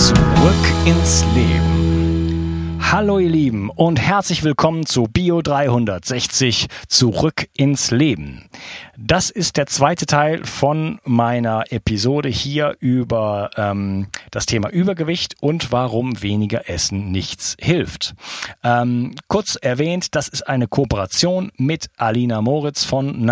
Zurück ins Leben. Hallo ihr Lieben und herzlich willkommen zu Bio 360 Zurück ins Leben. Das ist der zweite Teil von meiner Episode hier über ähm, das Thema Übergewicht und warum weniger Essen nichts hilft. Ähm, kurz erwähnt, das ist eine Kooperation mit Alina Moritz von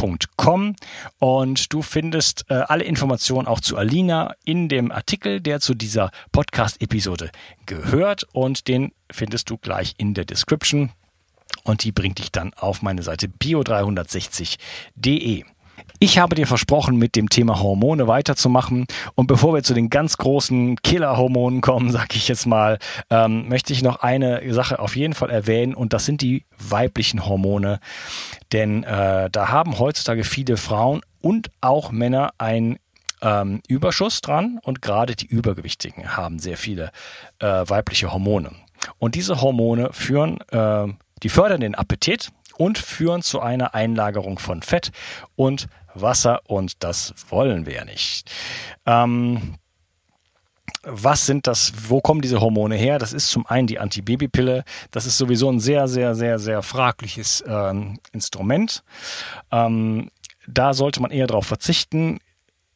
Nahrungsdschungel.com und du findest äh, alle Informationen auch zu Alina in dem Artikel, der zu dieser Podcast-Episode gehört. Und den findest du gleich in der Description. Und die bringt dich dann auf meine Seite bio360.de. Ich habe dir versprochen, mit dem Thema Hormone weiterzumachen. Und bevor wir zu den ganz großen Killer-Hormonen kommen, sage ich jetzt mal, ähm, möchte ich noch eine Sache auf jeden Fall erwähnen. Und das sind die weiblichen Hormone. Denn äh, da haben heutzutage viele Frauen und auch Männer ein ähm, Überschuss dran. Und gerade die Übergewichtigen haben sehr viele äh, weibliche Hormone. Und diese Hormone führen äh, die fördern den Appetit und führen zu einer Einlagerung von Fett und Wasser und das wollen wir ja nicht. Ähm, was sind das, wo kommen diese Hormone her? Das ist zum einen die Antibabypille. Das ist sowieso ein sehr, sehr, sehr, sehr fragliches ähm, Instrument. Ähm, da sollte man eher darauf verzichten.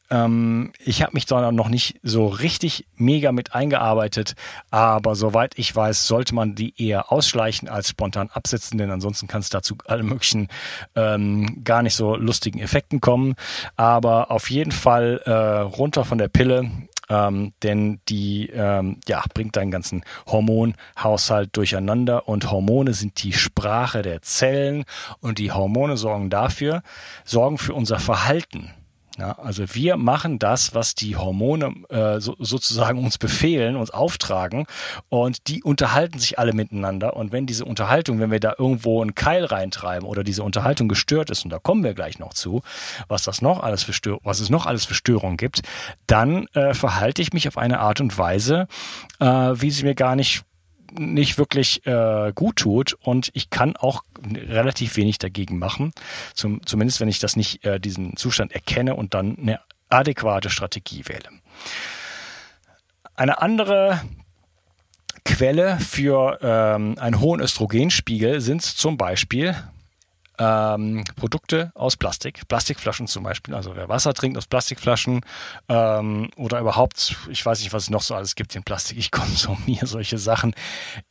Ähm, ich habe mich da noch nicht so richtig mega mit eingearbeitet, aber soweit ich weiß, sollte man die eher ausschleichen als spontan absetzen, denn ansonsten kann es dazu alle möglichen ähm, gar nicht so lustigen Effekten kommen. Aber auf jeden Fall äh, runter von der Pille. Ähm, denn die ähm, ja, bringt deinen ganzen Hormonhaushalt durcheinander und Hormone sind die Sprache der Zellen und die Hormone sorgen dafür, sorgen für unser Verhalten. Ja, also wir machen das, was die Hormone äh, so, sozusagen uns befehlen, uns auftragen. Und die unterhalten sich alle miteinander. Und wenn diese Unterhaltung, wenn wir da irgendwo einen Keil reintreiben oder diese Unterhaltung gestört ist und da kommen wir gleich noch zu, was das noch alles für Stör was es noch alles für Störungen gibt, dann äh, verhalte ich mich auf eine Art und Weise, äh, wie sie mir gar nicht nicht wirklich äh, gut tut und ich kann auch relativ wenig dagegen machen, zum, zumindest wenn ich das nicht äh, diesen Zustand erkenne und dann eine adäquate Strategie wähle. Eine andere Quelle für ähm, einen hohen Östrogenspiegel sind zum Beispiel ähm, Produkte aus Plastik, Plastikflaschen zum Beispiel. Also wer Wasser trinkt aus Plastikflaschen ähm, oder überhaupt, ich weiß nicht, was es noch so alles gibt in Plastik. Ich konsumiere solche Sachen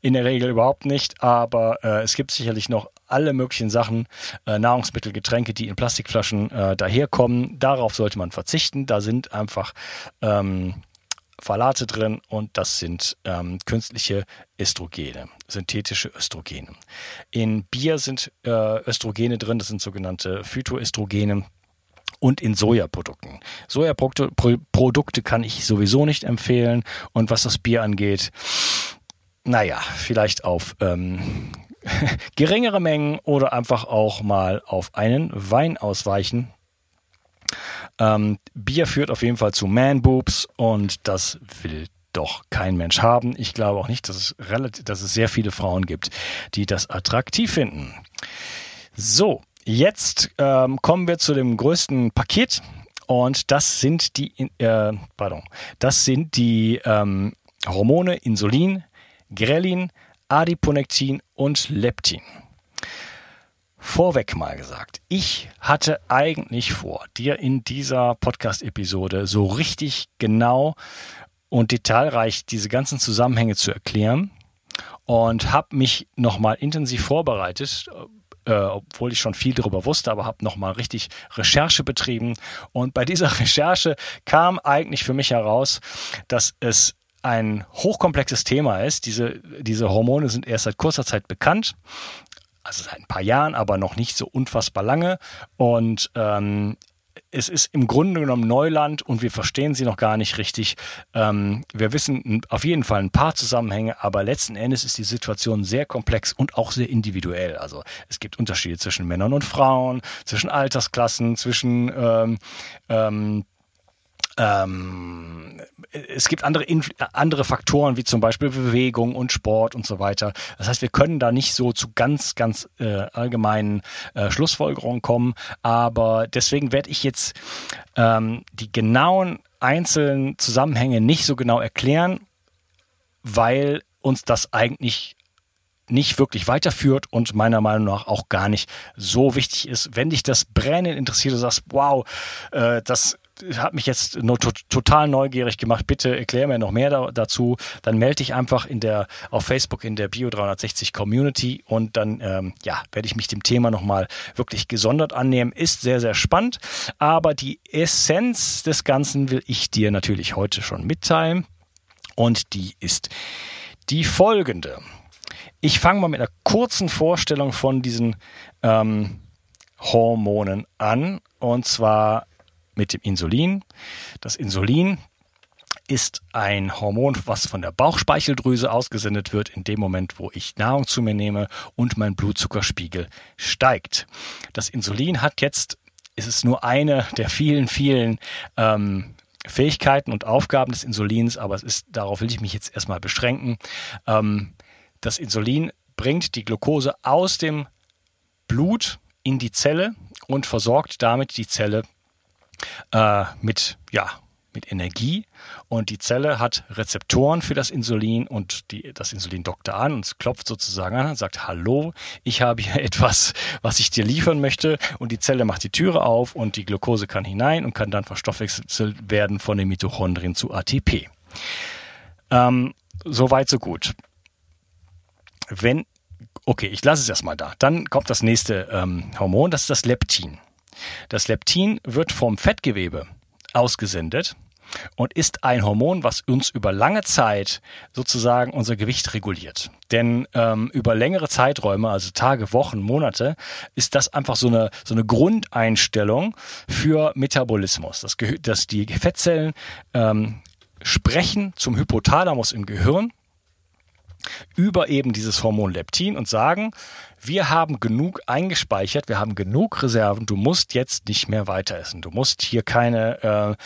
in der Regel überhaupt nicht, aber äh, es gibt sicherlich noch alle möglichen Sachen, äh, Nahrungsmittel, Getränke, die in Plastikflaschen äh, daherkommen. Darauf sollte man verzichten. Da sind einfach ähm, Phthalate drin und das sind ähm, künstliche Östrogene, synthetische Östrogene. In Bier sind äh, Östrogene drin, das sind sogenannte Phytoöstrogene und in Sojaprodukten. Sojaprodukte kann ich sowieso nicht empfehlen und was das Bier angeht, naja, vielleicht auf ähm, geringere Mengen oder einfach auch mal auf einen Wein ausweichen. Ähm, Bier führt auf jeden Fall zu Man-Boobs und das will doch kein Mensch haben. Ich glaube auch nicht, dass es, relativ, dass es sehr viele Frauen gibt, die das attraktiv finden. So, jetzt ähm, kommen wir zu dem größten Paket und das sind die, äh, pardon, das sind die ähm, Hormone Insulin, Grelin, Adiponektin und Leptin. Vorweg mal gesagt, ich hatte eigentlich vor, dir in dieser Podcast-Episode so richtig genau und detailreich diese ganzen Zusammenhänge zu erklären und habe mich nochmal intensiv vorbereitet, äh, obwohl ich schon viel darüber wusste, aber habe nochmal richtig Recherche betrieben. Und bei dieser Recherche kam eigentlich für mich heraus, dass es ein hochkomplexes Thema ist. Diese, diese Hormone sind erst seit kurzer Zeit bekannt also seit ein paar Jahren, aber noch nicht so unfassbar lange. Und ähm, es ist im Grunde genommen Neuland und wir verstehen sie noch gar nicht richtig. Ähm, wir wissen auf jeden Fall ein paar Zusammenhänge, aber letzten Endes ist die Situation sehr komplex und auch sehr individuell. Also es gibt Unterschiede zwischen Männern und Frauen, zwischen Altersklassen, zwischen ähm, ähm, ähm, es gibt andere, andere Faktoren wie zum Beispiel Bewegung und Sport und so weiter. Das heißt, wir können da nicht so zu ganz, ganz äh, allgemeinen äh, Schlussfolgerungen kommen. Aber deswegen werde ich jetzt ähm, die genauen einzelnen Zusammenhänge nicht so genau erklären, weil uns das eigentlich nicht wirklich weiterführt und meiner Meinung nach auch gar nicht so wichtig ist. Wenn dich das brennend interessiert, du sagst, wow, äh, das hat mich jetzt total neugierig gemacht. Bitte erklär mir noch mehr da dazu. Dann melde dich einfach in der, auf Facebook in der Bio 360 Community und dann ähm, ja, werde ich mich dem Thema nochmal wirklich gesondert annehmen. Ist sehr, sehr spannend. Aber die Essenz des Ganzen will ich dir natürlich heute schon mitteilen. Und die ist die folgende. Ich fange mal mit einer kurzen Vorstellung von diesen ähm, Hormonen an. Und zwar mit dem Insulin. Das Insulin ist ein Hormon, was von der Bauchspeicheldrüse ausgesendet wird in dem Moment, wo ich Nahrung zu mir nehme und mein Blutzuckerspiegel steigt. Das Insulin hat jetzt, ist es nur eine der vielen, vielen ähm, Fähigkeiten und Aufgaben des Insulins, aber es ist, darauf will ich mich jetzt erstmal beschränken. Ähm, das Insulin bringt die Glucose aus dem Blut in die Zelle und versorgt damit die Zelle äh, mit, ja, mit Energie und die Zelle hat Rezeptoren für das Insulin und die, das Insulin dockt an und klopft sozusagen an und sagt, hallo, ich habe hier etwas, was ich dir liefern möchte und die Zelle macht die Türe auf und die Glucose kann hinein und kann dann verstoffwechselt werden von den Mitochondrien zu ATP. Ähm, so weit, so gut. Wenn, okay, ich lasse es erstmal da. Dann kommt das nächste ähm, Hormon, das ist das Leptin. Das Leptin wird vom Fettgewebe ausgesendet und ist ein Hormon, was uns über lange Zeit sozusagen unser Gewicht reguliert. Denn ähm, über längere Zeiträume, also Tage, Wochen, Monate, ist das einfach so eine, so eine Grundeinstellung für Metabolismus. Das, dass die Fettzellen ähm, sprechen zum Hypothalamus im Gehirn über eben dieses Hormon Leptin und sagen, wir haben genug eingespeichert, wir haben genug Reserven, du musst jetzt nicht mehr weiter essen. Du musst hier keine,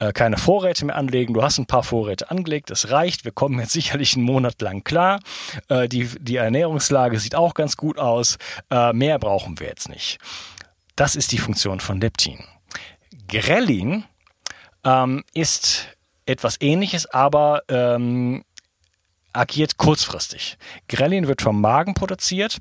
äh, äh, keine Vorräte mehr anlegen, du hast ein paar Vorräte angelegt, das reicht, wir kommen jetzt sicherlich einen Monat lang klar. Äh, die, die Ernährungslage sieht auch ganz gut aus, äh, mehr brauchen wir jetzt nicht. Das ist die Funktion von Leptin. Grelin ähm, ist etwas ähnliches, aber ähm, agiert kurzfristig. Grelin wird vom Magen produziert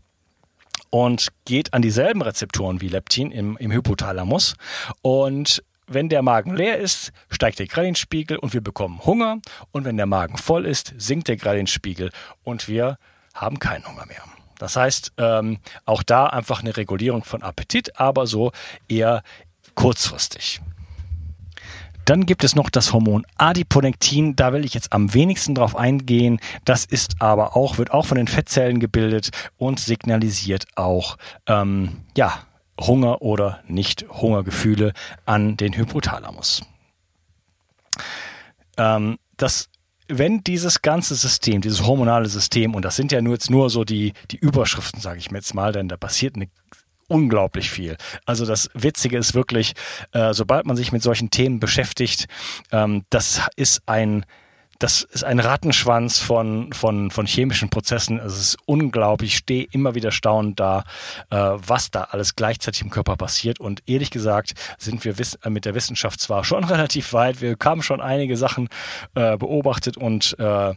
und geht an dieselben Rezeptoren wie Leptin im, im Hypothalamus und wenn der Magen leer ist, steigt der Grellinspiegel und wir bekommen Hunger. Und wenn der Magen voll ist, sinkt der Grellinspiegel und wir haben keinen Hunger mehr. Das heißt, ähm, auch da einfach eine Regulierung von Appetit, aber so eher kurzfristig. Dann gibt es noch das Hormon Adiponektin. Da will ich jetzt am wenigsten drauf eingehen. Das ist aber auch, wird auch von den Fettzellen gebildet und signalisiert auch, ähm, ja, Hunger oder Nicht-Hungergefühle an den Hypothalamus. Ähm, das wenn dieses ganze System, dieses hormonale System, und das sind ja nur jetzt nur so die, die Überschriften, sage ich mir jetzt mal, denn da passiert eine unglaublich viel. Also das Witzige ist wirklich, äh, sobald man sich mit solchen Themen beschäftigt, ähm, das ist ein das ist ein Rattenschwanz von, von, von chemischen Prozessen. Es ist unglaublich. Ich stehe immer wieder staunend da, äh, was da alles gleichzeitig im Körper passiert. Und ehrlich gesagt sind wir äh, mit der Wissenschaft zwar schon relativ weit. Wir haben schon einige Sachen äh, beobachtet und äh,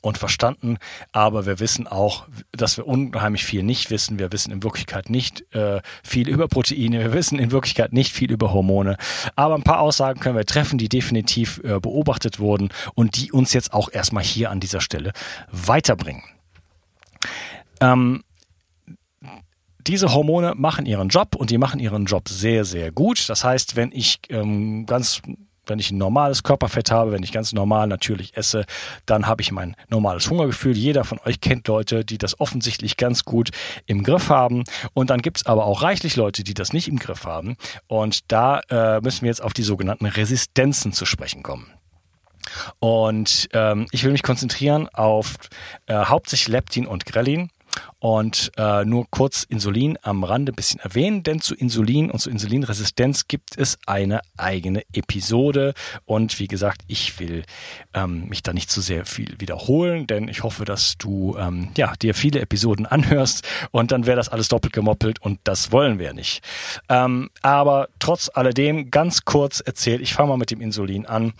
und verstanden, aber wir wissen auch, dass wir unheimlich viel nicht wissen. Wir wissen in Wirklichkeit nicht äh, viel über Proteine, wir wissen in Wirklichkeit nicht viel über Hormone, aber ein paar Aussagen können wir treffen, die definitiv äh, beobachtet wurden und die uns jetzt auch erstmal hier an dieser Stelle weiterbringen. Ähm, diese Hormone machen ihren Job und die machen ihren Job sehr, sehr gut. Das heißt, wenn ich ähm, ganz wenn ich ein normales Körperfett habe, wenn ich ganz normal natürlich esse, dann habe ich mein normales Hungergefühl. Jeder von euch kennt Leute, die das offensichtlich ganz gut im Griff haben. Und dann gibt es aber auch reichlich Leute, die das nicht im Griff haben. Und da äh, müssen wir jetzt auf die sogenannten Resistenzen zu sprechen kommen. Und ähm, ich will mich konzentrieren auf äh, hauptsächlich Leptin und Grelin und äh, nur kurz Insulin am Rande ein bisschen erwähnen, denn zu Insulin und zu Insulinresistenz gibt es eine eigene Episode. Und wie gesagt, ich will ähm, mich da nicht zu sehr viel wiederholen, denn ich hoffe, dass du ähm, ja, dir viele Episoden anhörst und dann wäre das alles doppelt gemoppelt und das wollen wir nicht. Ähm, aber trotz alledem ganz kurz erzählt, ich fange mal mit dem Insulin an.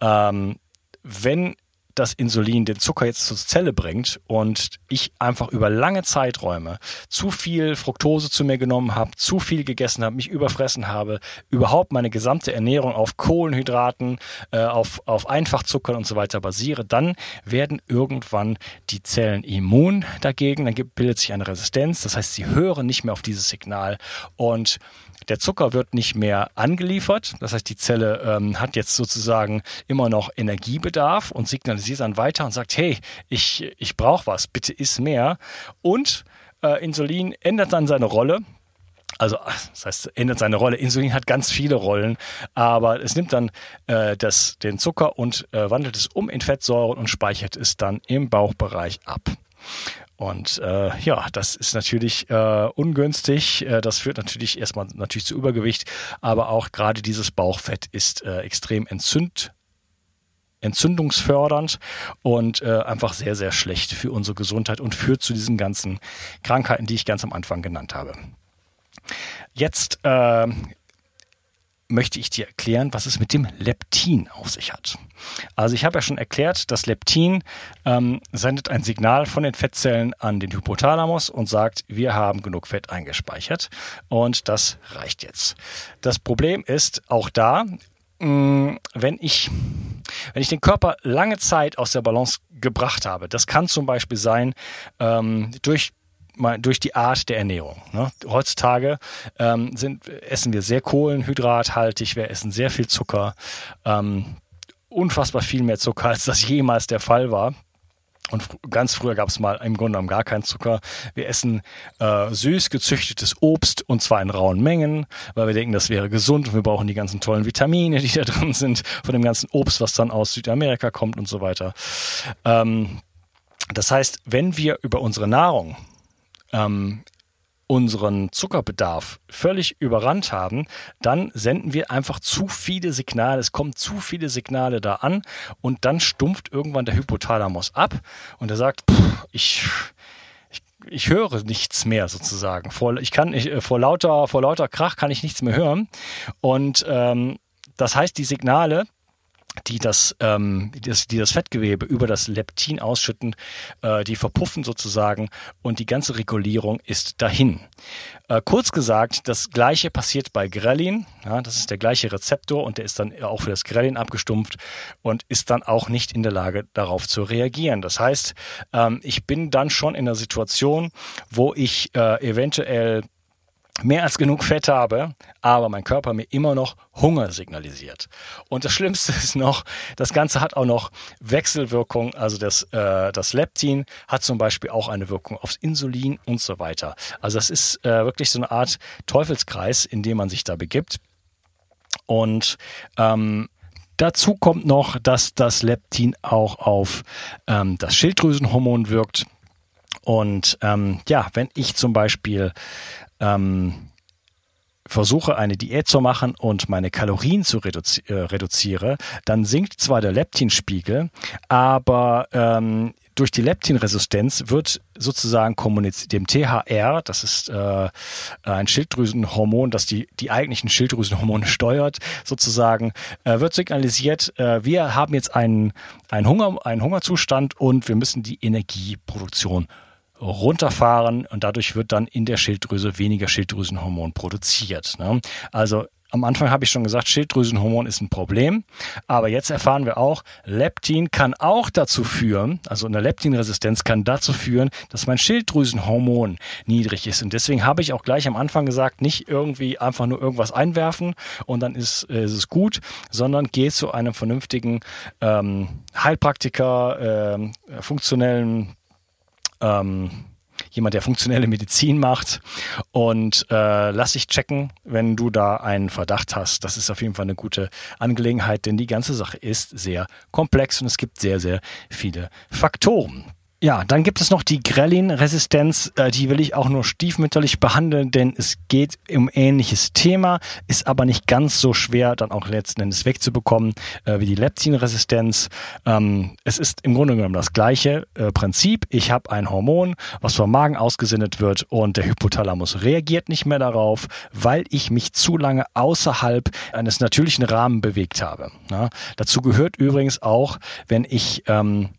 Ähm, wenn das Insulin den Zucker jetzt zur Zelle bringt und ich einfach über lange Zeiträume zu viel Fructose zu mir genommen habe, zu viel gegessen habe, mich überfressen habe, überhaupt meine gesamte Ernährung auf Kohlenhydraten, äh, auf, auf Einfachzuckern und so weiter basiere, dann werden irgendwann die Zellen immun dagegen, dann bildet sich eine Resistenz, das heißt, sie hören nicht mehr auf dieses Signal und der Zucker wird nicht mehr angeliefert. Das heißt, die Zelle ähm, hat jetzt sozusagen immer noch Energiebedarf und signalisiert dann weiter und sagt, hey, ich, ich brauche was, bitte iss mehr. Und äh, Insulin ändert dann seine Rolle. Also, das heißt, ändert seine Rolle. Insulin hat ganz viele Rollen, aber es nimmt dann äh, das, den Zucker und äh, wandelt es um in Fettsäuren und speichert es dann im Bauchbereich ab. Und äh, ja, das ist natürlich äh, ungünstig. Äh, das führt natürlich erstmal natürlich zu Übergewicht, aber auch gerade dieses Bauchfett ist äh, extrem entzünd, entzündungsfördernd und äh, einfach sehr, sehr schlecht für unsere Gesundheit und führt zu diesen ganzen Krankheiten, die ich ganz am Anfang genannt habe. Jetzt äh, möchte ich dir erklären, was es mit dem Leptin auf sich hat. Also ich habe ja schon erklärt, das Leptin ähm, sendet ein Signal von den Fettzellen an den Hypothalamus und sagt, wir haben genug Fett eingespeichert und das reicht jetzt. Das Problem ist auch da, mh, mm, wenn ich wenn ich den Körper lange Zeit aus der Balance gebracht habe, das kann zum Beispiel sein ähm, durch durch die Art der Ernährung. Ne? Heutzutage ähm, sind, essen wir sehr kohlenhydrathaltig, wir essen sehr viel Zucker, ähm, unfassbar viel mehr Zucker, als das jemals der Fall war. Und ganz früher gab es mal im Grunde genommen gar keinen Zucker. Wir essen äh, süß gezüchtetes Obst und zwar in rauen Mengen, weil wir denken, das wäre gesund und wir brauchen die ganzen tollen Vitamine, die da drin sind, von dem ganzen Obst, was dann aus Südamerika kommt und so weiter. Ähm, das heißt, wenn wir über unsere Nahrung ähm, unseren Zuckerbedarf völlig überrannt haben, dann senden wir einfach zu viele Signale. Es kommen zu viele Signale da an und dann stumpft irgendwann der Hypothalamus ab und er sagt, pff, ich, ich, ich höre nichts mehr sozusagen. Vor, ich kann, ich, vor lauter, vor lauter Krach kann ich nichts mehr hören und ähm, das heißt, die Signale, die das, ähm, das, die das Fettgewebe über das Leptin ausschütten, äh, die verpuffen sozusagen und die ganze Regulierung ist dahin. Äh, kurz gesagt, das gleiche passiert bei Grelin. Ja, das ist der gleiche Rezeptor und der ist dann auch für das Grelin abgestumpft und ist dann auch nicht in der Lage, darauf zu reagieren. Das heißt, ähm, ich bin dann schon in einer Situation, wo ich äh, eventuell mehr als genug Fett habe, aber mein Körper mir immer noch Hunger signalisiert. Und das Schlimmste ist noch, das Ganze hat auch noch Wechselwirkung. Also das, äh, das Leptin hat zum Beispiel auch eine Wirkung aufs Insulin und so weiter. Also das ist äh, wirklich so eine Art Teufelskreis, in dem man sich da begibt. Und ähm, Dazu kommt noch, dass das Leptin auch auf ähm, das Schilddrüsenhormon wirkt. Und ähm, ja, wenn ich zum Beispiel ähm, versuche eine Diät zu machen und meine Kalorien zu reduzi äh, reduziere, dann sinkt zwar der Leptinspiegel, aber ähm, durch die Leptinresistenz wird sozusagen dem THR, das ist äh, ein Schilddrüsenhormon, das die, die eigentlichen Schilddrüsenhormone steuert, sozusagen, äh, wird signalisiert, äh, wir haben jetzt einen, einen, Hunger, einen Hungerzustand und wir müssen die Energieproduktion runterfahren und dadurch wird dann in der Schilddrüse weniger Schilddrüsenhormon produziert. Ne? Also am Anfang habe ich schon gesagt, Schilddrüsenhormon ist ein Problem. Aber jetzt erfahren wir auch, Leptin kann auch dazu führen, also eine Leptinresistenz kann dazu führen, dass mein Schilddrüsenhormon niedrig ist. Und deswegen habe ich auch gleich am Anfang gesagt, nicht irgendwie einfach nur irgendwas einwerfen und dann ist, äh, ist es gut, sondern geh zu einem vernünftigen ähm, Heilpraktiker, äh, funktionellen ähm, jemand, der funktionelle Medizin macht. Und äh, lass dich checken, wenn du da einen Verdacht hast. Das ist auf jeden Fall eine gute Angelegenheit, denn die ganze Sache ist sehr komplex und es gibt sehr, sehr viele Faktoren. Ja, dann gibt es noch die Grellin-Resistenz. Äh, die will ich auch nur stiefmütterlich behandeln, denn es geht um ähnliches Thema, ist aber nicht ganz so schwer, dann auch letzten Endes wegzubekommen äh, wie die Leptin-Resistenz. Ähm, es ist im Grunde genommen das gleiche äh, Prinzip. Ich habe ein Hormon, was vom Magen ausgesendet wird und der Hypothalamus reagiert nicht mehr darauf, weil ich mich zu lange außerhalb eines natürlichen Rahmens bewegt habe. Dazu gehört übrigens auch, wenn ich ähm,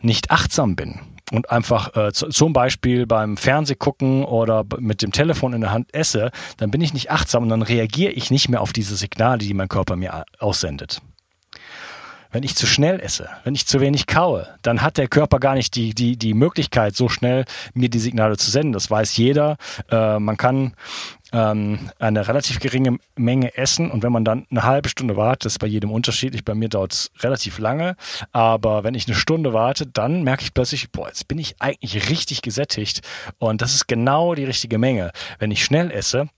nicht achtsam bin und einfach äh, zum Beispiel beim Fernsehgucken oder mit dem Telefon in der Hand esse, dann bin ich nicht achtsam und dann reagiere ich nicht mehr auf diese Signale, die mein Körper mir aussendet. Wenn ich zu schnell esse, wenn ich zu wenig kaue, dann hat der Körper gar nicht die, die, die Möglichkeit, so schnell mir die Signale zu senden. Das weiß jeder. Äh, man kann ähm, eine relativ geringe Menge essen und wenn man dann eine halbe Stunde wartet, das ist bei jedem unterschiedlich, bei mir dauert es relativ lange, aber wenn ich eine Stunde warte, dann merke ich plötzlich, boah, jetzt bin ich eigentlich richtig gesättigt und das ist genau die richtige Menge. Wenn ich schnell esse,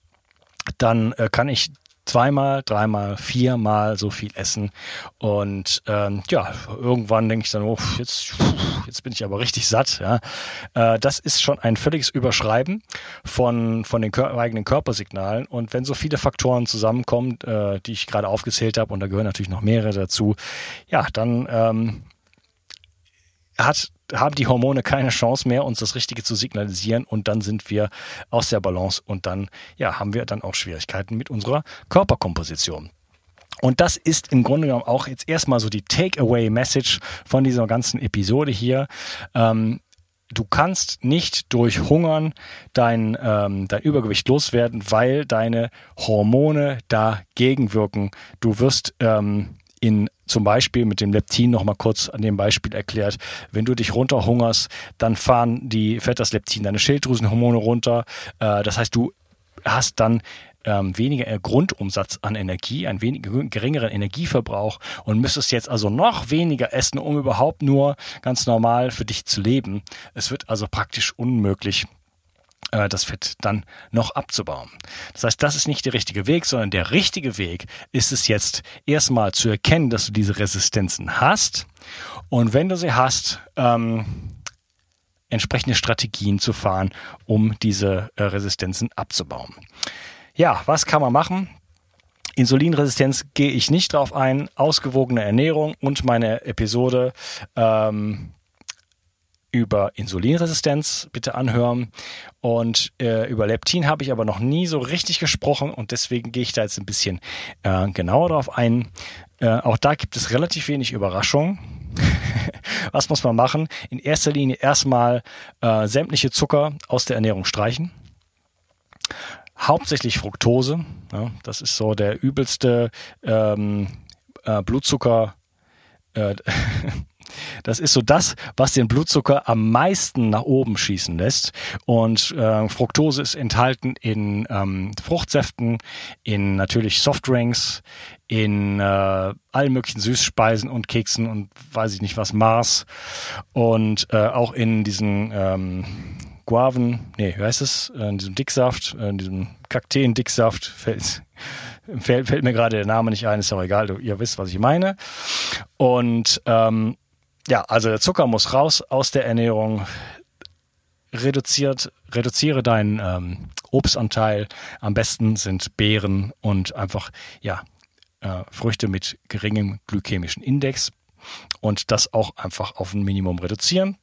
dann äh, kann ich zweimal, dreimal, viermal so viel essen. Und ähm, ja, irgendwann denke ich dann, oh, jetzt, jetzt bin ich aber richtig satt. Ja. Äh, das ist schon ein völliges Überschreiben von, von den Kör eigenen Körpersignalen. Und wenn so viele Faktoren zusammenkommen, äh, die ich gerade aufgezählt habe, und da gehören natürlich noch mehrere dazu, ja, dann ähm, hat haben die Hormone keine Chance mehr, uns das Richtige zu signalisieren und dann sind wir aus der Balance und dann ja, haben wir dann auch Schwierigkeiten mit unserer Körperkomposition. Und das ist im Grunde genommen auch jetzt erstmal so die Takeaway-Message von dieser ganzen Episode hier. Ähm, du kannst nicht durch Hungern dein, ähm, dein Übergewicht loswerden, weil deine Hormone dagegen wirken. Du wirst ähm, in zum Beispiel mit dem Leptin nochmal kurz an dem Beispiel erklärt. Wenn du dich runterhungerst, dann fahren die, fährt das Leptin deine Schilddrüsenhormone runter. Äh, das heißt, du hast dann ähm, weniger Grundumsatz an Energie, einen weniger geringeren Energieverbrauch und müsstest jetzt also noch weniger essen, um überhaupt nur ganz normal für dich zu leben. Es wird also praktisch unmöglich, äh, das Fett dann noch abzubauen. Das heißt, das ist nicht der richtige Weg, sondern der richtige Weg ist es jetzt erstmal zu erkennen, dass du diese Resistenzen hast und wenn du sie hast, ähm, entsprechende Strategien zu fahren, um diese äh, Resistenzen abzubauen. Ja, was kann man machen? Insulinresistenz gehe ich nicht drauf ein. Ausgewogene Ernährung und meine Episode ähm, über Insulinresistenz bitte anhören. Und äh, über Leptin habe ich aber noch nie so richtig gesprochen und deswegen gehe ich da jetzt ein bisschen äh, genauer drauf ein. Äh, auch da gibt es relativ wenig Überraschung. Was muss man machen? In erster Linie erstmal äh, sämtliche Zucker aus der Ernährung streichen. Hauptsächlich Fructose. Ja, das ist so der übelste ähm, äh, Blutzucker. Äh, Das ist so das, was den Blutzucker am meisten nach oben schießen lässt. Und äh, Fructose ist enthalten in ähm, Fruchtsäften, in natürlich Softdrinks, in äh, allen möglichen Süßspeisen und Keksen und weiß ich nicht was, Mars und äh, auch in diesen ähm, Guaven, nee, wie heißt es, in diesem Dicksaft, in diesem Kakteen-Dicksaft, fällt, fällt, fällt, mir gerade der Name nicht ein, ist aber egal, ihr wisst, was ich meine. Und ähm, ja, also der Zucker muss raus aus der Ernährung. Reduziert, reduziere deinen ähm, Obstanteil. Am besten sind Beeren und einfach ja äh, Früchte mit geringem glykämischen Index und das auch einfach auf ein Minimum reduzieren.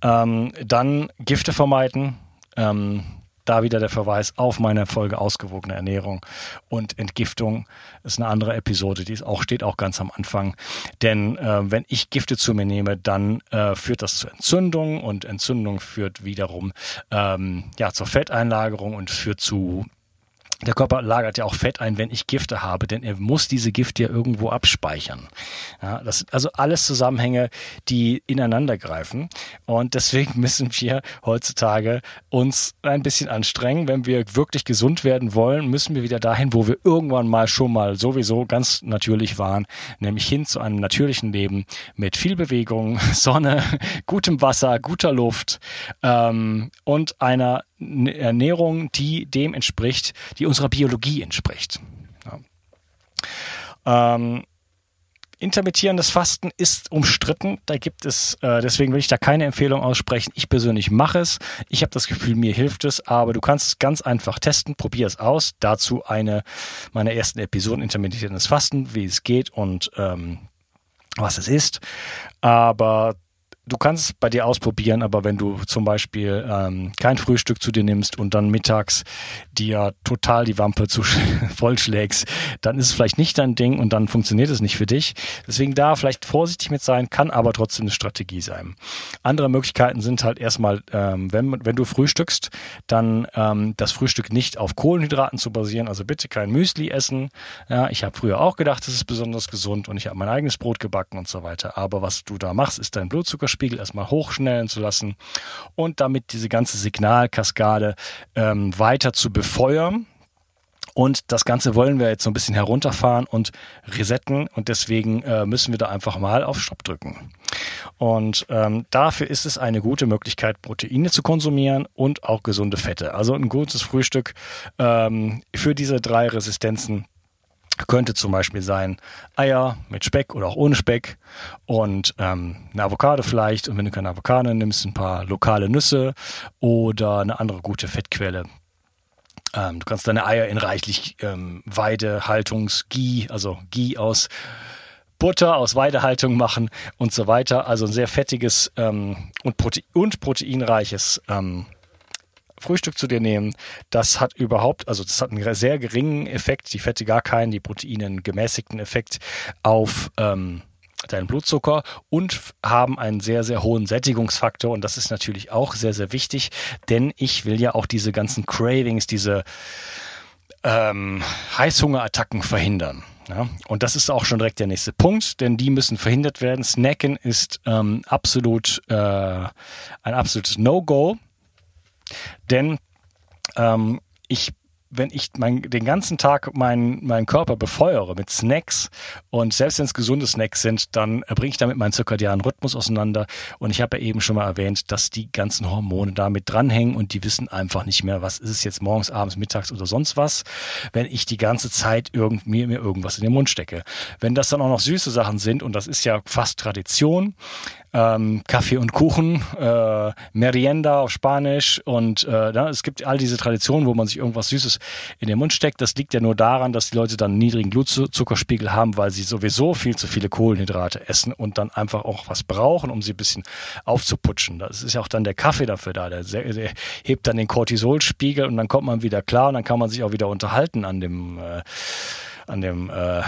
Ähm, dann Gifte vermeiden. Ähm, da wieder der Verweis auf meine Folge ausgewogene Ernährung und Entgiftung. Ist eine andere Episode, die ist auch, steht auch ganz am Anfang. Denn äh, wenn ich Gifte zu mir nehme, dann äh, führt das zu Entzündung und Entzündung führt wiederum ähm, ja, zur Fetteinlagerung und führt zu der Körper lagert ja auch Fett ein, wenn ich Gifte habe, denn er muss diese Gifte ja irgendwo abspeichern. Ja, das sind also alles Zusammenhänge, die ineinander greifen. Und deswegen müssen wir heutzutage uns ein bisschen anstrengen. Wenn wir wirklich gesund werden wollen, müssen wir wieder dahin, wo wir irgendwann mal schon mal sowieso ganz natürlich waren, nämlich hin zu einem natürlichen Leben mit viel Bewegung, Sonne, gutem Wasser, guter Luft ähm, und einer Ernährung, die dem entspricht, die unserer Biologie entspricht. Ja. Ähm, intermittierendes Fasten ist umstritten. Da gibt es, äh, deswegen will ich da keine Empfehlung aussprechen. Ich persönlich mache es. Ich habe das Gefühl, mir hilft es, aber du kannst es ganz einfach testen. Probier es aus. Dazu eine meiner ersten Episoden intermittierendes Fasten, wie es geht und ähm, was es ist. Aber du kannst es bei dir ausprobieren, aber wenn du zum Beispiel ähm, kein Frühstück zu dir nimmst und dann mittags dir total die Wampe zu vollschlägst, dann ist es vielleicht nicht dein Ding und dann funktioniert es nicht für dich. Deswegen da vielleicht vorsichtig mit sein, kann aber trotzdem eine Strategie sein. Andere Möglichkeiten sind halt erstmal, ähm, wenn, wenn du frühstückst, dann ähm, das Frühstück nicht auf Kohlenhydraten zu basieren, also bitte kein Müsli essen. Ja, ich habe früher auch gedacht, das ist besonders gesund und ich habe mein eigenes Brot gebacken und so weiter. Aber was du da machst, ist dein Blutzuckerspiegel Spiegel erstmal hochschnellen zu lassen und damit diese ganze Signalkaskade ähm, weiter zu befeuern. Und das Ganze wollen wir jetzt so ein bisschen herunterfahren und resetten und deswegen äh, müssen wir da einfach mal auf Stopp drücken. Und ähm, dafür ist es eine gute Möglichkeit, Proteine zu konsumieren und auch gesunde Fette. Also ein gutes Frühstück ähm, für diese drei Resistenzen könnte zum Beispiel sein Eier mit Speck oder auch ohne Speck und ähm, eine Avocado vielleicht. Und wenn du keine Avocado nimmst, ein paar lokale Nüsse oder eine andere gute Fettquelle. Ähm, du kannst deine Eier in reichlich ähm, Weidehaltungs-Ghee, also Ghee aus Butter aus Weidehaltung machen und so weiter. Also ein sehr fettiges ähm, und, Prote und proteinreiches ähm, Frühstück zu dir nehmen, das hat überhaupt, also das hat einen sehr geringen Effekt, die Fette gar keinen, die Proteine einen gemäßigten Effekt auf ähm, deinen Blutzucker und haben einen sehr, sehr hohen Sättigungsfaktor. Und das ist natürlich auch sehr, sehr wichtig, denn ich will ja auch diese ganzen Cravings, diese ähm, Heißhungerattacken verhindern. Ja, und das ist auch schon direkt der nächste Punkt, denn die müssen verhindert werden. Snacken ist ähm, absolut äh, ein absolutes No-Go. Denn ähm, ich wenn ich mein, den ganzen Tag meinen mein Körper befeuere mit Snacks und selbst wenn es gesunde Snacks sind, dann bringe ich damit meinen zirkadianen Rhythmus auseinander. Und ich habe ja eben schon mal erwähnt, dass die ganzen Hormone damit dranhängen und die wissen einfach nicht mehr, was ist es jetzt morgens, abends, mittags oder sonst was, wenn ich die ganze Zeit irgendwie mir irgendwas in den Mund stecke. Wenn das dann auch noch süße Sachen sind, und das ist ja fast Tradition, ähm, Kaffee und Kuchen, äh, Merienda auf Spanisch und äh, ja, es gibt all diese Traditionen, wo man sich irgendwas Süßes in den Mund steckt. Das liegt ja nur daran, dass die Leute dann einen niedrigen Blutzuckerspiegel haben, weil sie sowieso viel zu viele Kohlenhydrate essen und dann einfach auch was brauchen, um sie ein bisschen aufzuputschen. Das ist ja auch dann der Kaffee dafür da. Der, der hebt dann den Cortisolspiegel und dann kommt man wieder klar und dann kann man sich auch wieder unterhalten an dem äh, an dem äh,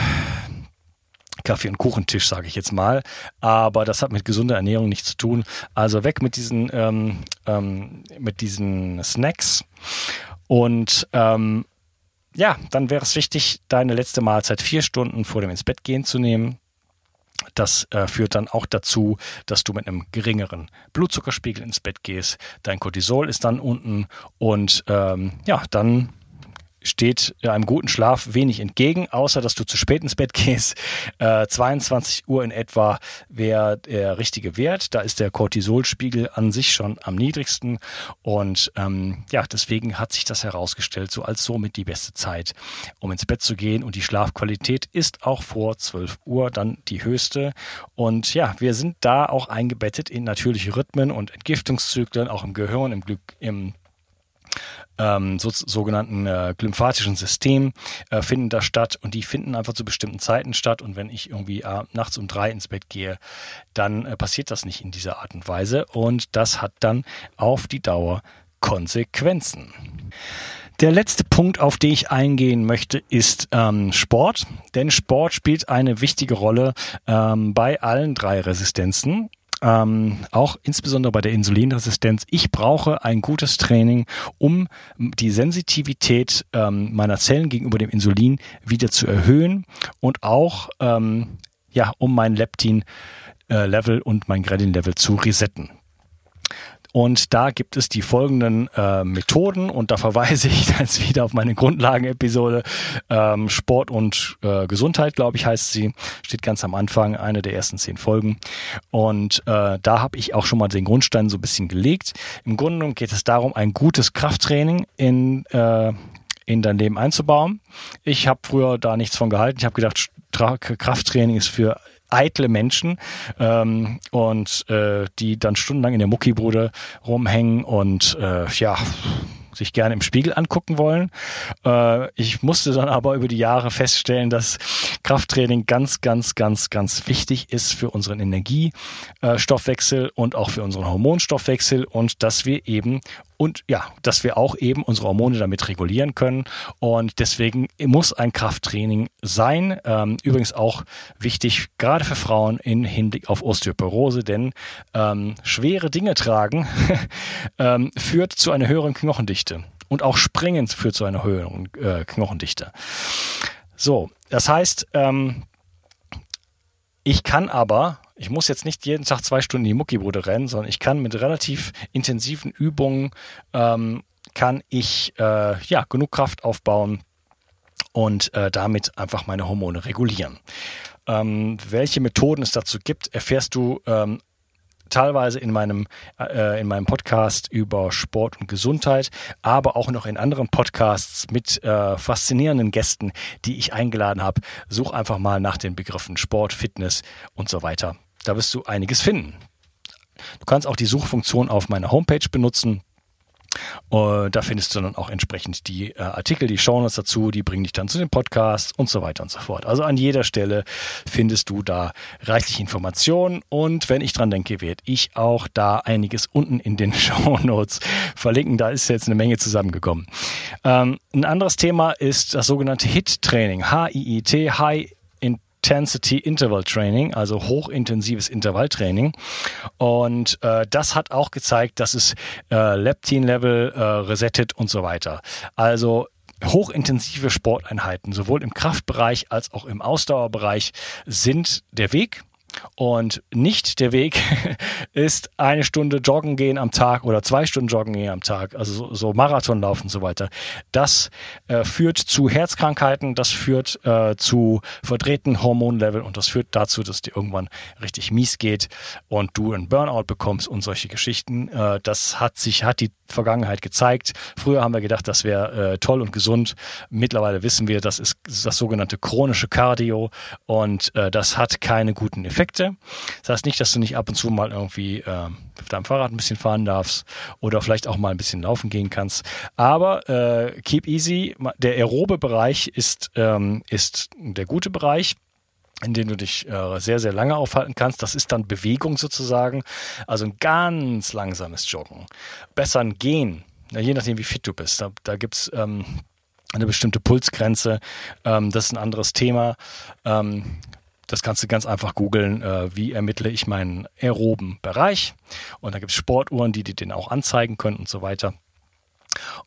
Kaffee- und Kuchentisch, sage ich jetzt mal. Aber das hat mit gesunder Ernährung nichts zu tun. Also weg mit diesen, ähm, ähm, mit diesen Snacks. Und ähm, ja, dann wäre es wichtig, deine letzte Mahlzeit vier Stunden vor dem ins Bett gehen zu nehmen. Das äh, führt dann auch dazu, dass du mit einem geringeren Blutzuckerspiegel ins Bett gehst. Dein Cortisol ist dann unten und ähm, ja, dann steht einem guten Schlaf wenig entgegen, außer dass du zu spät ins Bett gehst. Äh, 22 Uhr in etwa wäre der richtige Wert. Da ist der Cortisolspiegel an sich schon am niedrigsten. Und ähm, ja, deswegen hat sich das herausgestellt, so als somit die beste Zeit, um ins Bett zu gehen. Und die Schlafqualität ist auch vor 12 Uhr dann die höchste. Und ja, wir sind da auch eingebettet in natürliche Rhythmen und Entgiftungszyklen, auch im Gehirn, im Glück, im ähm, so, sogenannten äh, lymphatischen System äh, finden da statt und die finden einfach zu bestimmten Zeiten statt und wenn ich irgendwie äh, nachts um drei ins Bett gehe, dann äh, passiert das nicht in dieser Art und Weise und das hat dann auf die Dauer Konsequenzen. Der letzte Punkt, auf den ich eingehen möchte, ist ähm, Sport. Denn Sport spielt eine wichtige Rolle ähm, bei allen drei Resistenzen. Ähm, auch insbesondere bei der Insulinresistenz, ich brauche ein gutes Training, um die Sensitivität ähm, meiner Zellen gegenüber dem Insulin wieder zu erhöhen und auch ähm, ja, um mein Leptin-Level äh, und mein Gradin-Level zu resetten. Und da gibt es die folgenden äh, Methoden und da verweise ich jetzt wieder auf meine Grundlagenepisode ähm, Sport und äh, Gesundheit, glaube ich, heißt sie. Steht ganz am Anfang, eine der ersten zehn Folgen. Und äh, da habe ich auch schon mal den Grundstein so ein bisschen gelegt. Im Grunde geht es darum, ein gutes Krafttraining in äh, in dein Leben einzubauen. Ich habe früher da nichts von gehalten. Ich habe gedacht, Krafttraining ist für eitle Menschen ähm, und äh, die dann stundenlang in der Muckibude rumhängen und äh, ja sich gerne im Spiegel angucken wollen. Äh, ich musste dann aber über die Jahre feststellen, dass Krafttraining ganz, ganz, ganz, ganz wichtig ist für unseren Energiestoffwechsel und auch für unseren Hormonstoffwechsel und dass wir eben und ja, dass wir auch eben unsere Hormone damit regulieren können. Und deswegen muss ein Krafttraining sein. Ähm, übrigens auch wichtig, gerade für Frauen in Hinblick auf Osteoporose, denn ähm, schwere Dinge tragen ähm, führt zu einer höheren Knochendichte. Und auch Springen führt zu einer höheren äh, Knochendichte. So, das heißt, ähm, ich kann aber ich muss jetzt nicht jeden Tag zwei Stunden in die Muckibude rennen, sondern ich kann mit relativ intensiven Übungen ähm, kann ich äh, ja genug Kraft aufbauen und äh, damit einfach meine Hormone regulieren. Ähm, welche Methoden es dazu gibt, erfährst du ähm, teilweise in meinem, äh, in meinem Podcast über Sport und Gesundheit, aber auch noch in anderen Podcasts mit äh, faszinierenden Gästen, die ich eingeladen habe. Such einfach mal nach den Begriffen Sport, Fitness und so weiter. Da wirst du einiges finden. Du kannst auch die Suchfunktion auf meiner Homepage benutzen. Uh, da findest du dann auch entsprechend die uh, Artikel, die Shownotes dazu, die bringen dich dann zu den Podcasts und so weiter und so fort. Also an jeder Stelle findest du da reichlich Informationen und wenn ich dran denke, werde ich auch da einiges unten in den Shownotes verlinken. Da ist jetzt eine Menge zusammengekommen. Ähm, ein anderes Thema ist das sogenannte HIT-Training. H-I-I-T, High Intensity Interval Training, also hochintensives Intervalltraining. Und äh, das hat auch gezeigt, dass es äh, Leptin-Level äh, resettet und so weiter. Also hochintensive Sporteinheiten, sowohl im Kraftbereich als auch im Ausdauerbereich, sind der Weg. Und nicht der Weg ist eine Stunde joggen gehen am Tag oder zwei Stunden joggen gehen am Tag, also so, Marathon laufen und so weiter. Das äh, führt zu Herzkrankheiten, das führt äh, zu verdrehten Hormonlevel und das führt dazu, dass dir irgendwann richtig mies geht und du einen Burnout bekommst und solche Geschichten. Äh, das hat sich, hat die Vergangenheit gezeigt. Früher haben wir gedacht, das wäre äh, toll und gesund. Mittlerweile wissen wir, das ist das sogenannte chronische Cardio und äh, das hat keine guten Effekte. Effekte. Das heißt nicht, dass du nicht ab und zu mal irgendwie äh, auf deinem Fahrrad ein bisschen fahren darfst oder vielleicht auch mal ein bisschen laufen gehen kannst. Aber äh, keep easy. Der aerobe Bereich ist, ähm, ist der gute Bereich in dem du dich äh, sehr, sehr lange aufhalten kannst. Das ist dann Bewegung sozusagen. Also ein ganz langsames Joggen. Besser ein Gehen, ja, je nachdem, wie fit du bist. Da, da gibt's ähm, eine bestimmte Pulsgrenze. Ähm, das ist ein anderes Thema. Ähm, das kannst du ganz einfach googeln, äh, wie ermittle ich meinen aeroben Bereich. Und da gibt es Sportuhren, die dir den auch anzeigen können und so weiter.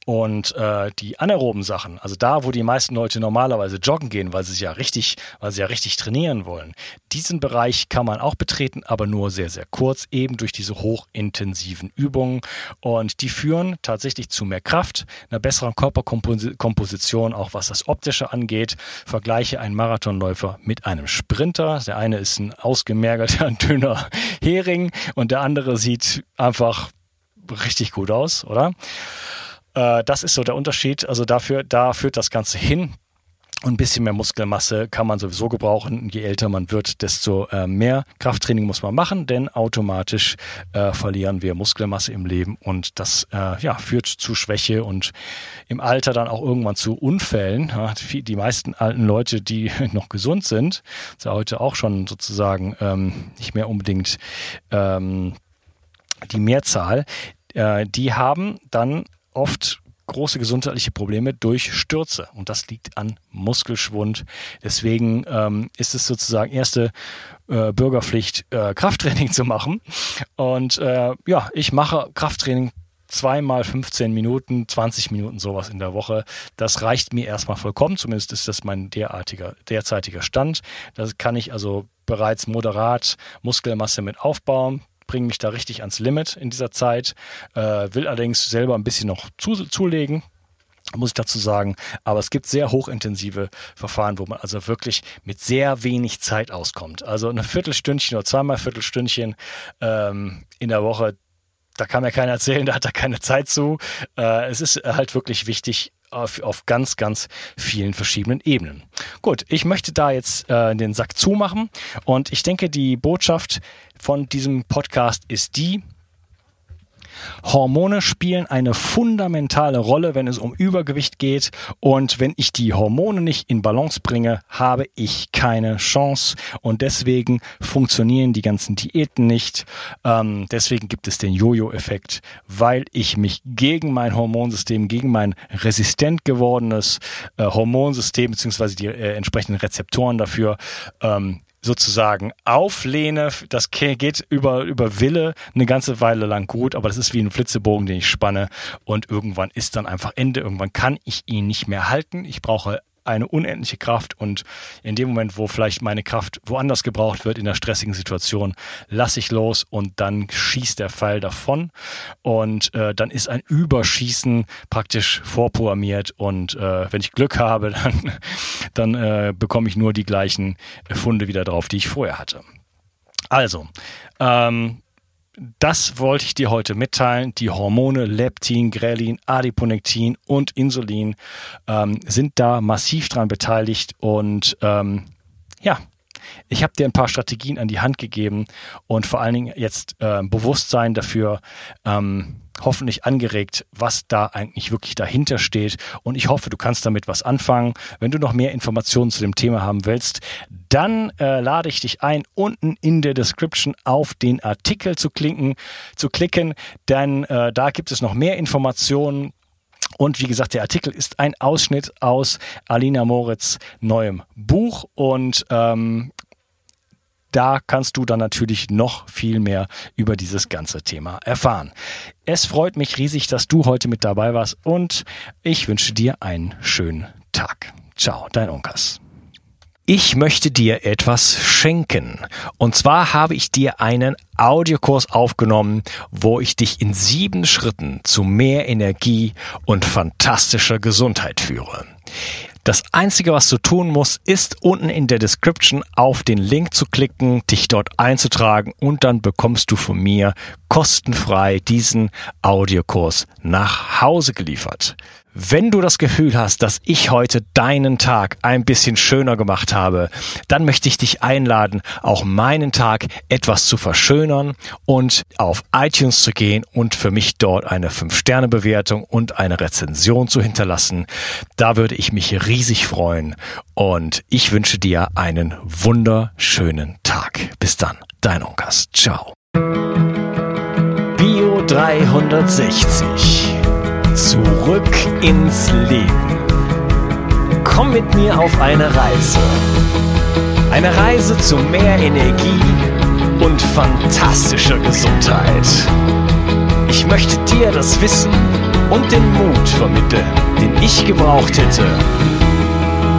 Und äh, die anaeroben Sachen, also da, wo die meisten Leute normalerweise joggen gehen, weil sie ja richtig, weil sie ja richtig trainieren wollen, diesen Bereich kann man auch betreten, aber nur sehr, sehr kurz, eben durch diese hochintensiven Übungen. Und die führen tatsächlich zu mehr Kraft, einer besseren Körperkomposition, auch was das Optische angeht. Vergleiche einen Marathonläufer mit einem Sprinter. Der eine ist ein ausgemergelter, dünner Hering und der andere sieht einfach richtig gut aus, oder? Äh, das ist so der Unterschied. Also dafür, da führt das Ganze hin. Und ein bisschen mehr Muskelmasse kann man sowieso gebrauchen. Je älter man wird, desto äh, mehr Krafttraining muss man machen, denn automatisch äh, verlieren wir Muskelmasse im Leben und das äh, ja, führt zu Schwäche und im Alter dann auch irgendwann zu Unfällen. Ja, die meisten alten Leute, die noch gesund sind, ist ja heute auch schon sozusagen ähm, nicht mehr unbedingt ähm, die Mehrzahl, äh, die haben dann oft große gesundheitliche Probleme durch Stürze. Und das liegt an Muskelschwund. Deswegen ähm, ist es sozusagen erste äh, Bürgerpflicht, äh, Krafttraining zu machen. Und äh, ja, ich mache Krafttraining zweimal 15 Minuten, 20 Minuten sowas in der Woche. Das reicht mir erstmal vollkommen. Zumindest ist das mein derartiger, derzeitiger Stand. Das kann ich also bereits moderat Muskelmasse mit aufbauen bringe mich da richtig ans Limit in dieser Zeit, äh, will allerdings selber ein bisschen noch zu, zulegen, muss ich dazu sagen. Aber es gibt sehr hochintensive Verfahren, wo man also wirklich mit sehr wenig Zeit auskommt. Also eine Viertelstündchen oder zweimal Viertelstündchen ähm, in der Woche, da kann mir keiner erzählen, da hat er keine Zeit zu. Äh, es ist halt wirklich wichtig, auf, auf, ganz, ganz vielen verschiedenen Ebenen. Gut, ich möchte da jetzt äh, den Sack zumachen und ich denke, die Botschaft von diesem Podcast ist die, Hormone spielen eine fundamentale Rolle, wenn es um Übergewicht geht. Und wenn ich die Hormone nicht in Balance bringe, habe ich keine Chance. Und deswegen funktionieren die ganzen Diäten nicht. Ähm, deswegen gibt es den Jojo-Effekt, weil ich mich gegen mein Hormonsystem, gegen mein resistent gewordenes äh, Hormonsystem beziehungsweise die äh, entsprechenden Rezeptoren dafür ähm, sozusagen auflehne. Das geht über, über Wille eine ganze Weile lang gut, aber das ist wie ein Flitzebogen, den ich spanne und irgendwann ist dann einfach Ende. Irgendwann kann ich ihn nicht mehr halten. Ich brauche eine unendliche Kraft. Und in dem Moment, wo vielleicht meine Kraft woanders gebraucht wird, in der stressigen Situation, lasse ich los und dann schießt der Pfeil davon. Und äh, dann ist ein Überschießen praktisch vorprogrammiert. Und äh, wenn ich Glück habe, dann, dann äh, bekomme ich nur die gleichen Funde wieder drauf, die ich vorher hatte. Also, ähm, das wollte ich dir heute mitteilen. Die Hormone Leptin, Grelin, Adiponektin und Insulin ähm, sind da massiv dran beteiligt und ähm, ja, ich habe dir ein paar Strategien an die Hand gegeben und vor allen Dingen jetzt äh, Bewusstsein dafür ähm, hoffentlich angeregt, was da eigentlich wirklich dahinter steht. Und ich hoffe, du kannst damit was anfangen. Wenn du noch mehr Informationen zu dem Thema haben willst, dann äh, lade ich dich ein, unten in der Description auf den Artikel zu klicken, zu klicken, denn äh, da gibt es noch mehr Informationen. Und wie gesagt, der Artikel ist ein Ausschnitt aus Alina Moritz neuem Buch und ähm, da kannst du dann natürlich noch viel mehr über dieses ganze Thema erfahren. Es freut mich riesig, dass du heute mit dabei warst und ich wünsche dir einen schönen Tag. Ciao, dein Unkas. Ich möchte dir etwas schenken. Und zwar habe ich dir einen Audiokurs aufgenommen, wo ich dich in sieben Schritten zu mehr Energie und fantastischer Gesundheit führe. Das Einzige, was du tun musst, ist unten in der Description auf den Link zu klicken, dich dort einzutragen und dann bekommst du von mir kostenfrei diesen Audiokurs nach Hause geliefert. Wenn du das Gefühl hast, dass ich heute deinen Tag ein bisschen schöner gemacht habe, dann möchte ich dich einladen, auch meinen Tag etwas zu verschönern und auf iTunes zu gehen und für mich dort eine 5-Sterne-Bewertung und eine Rezension zu hinterlassen. Da würde ich mich riesig freuen und ich wünsche dir einen wunderschönen Tag. Bis dann, dein Onkas. Ciao. Bio 360 Zurück ins Leben. Komm mit mir auf eine Reise. Eine Reise zu mehr Energie und fantastischer Gesundheit. Ich möchte dir das Wissen und den Mut vermitteln, den ich gebraucht hätte,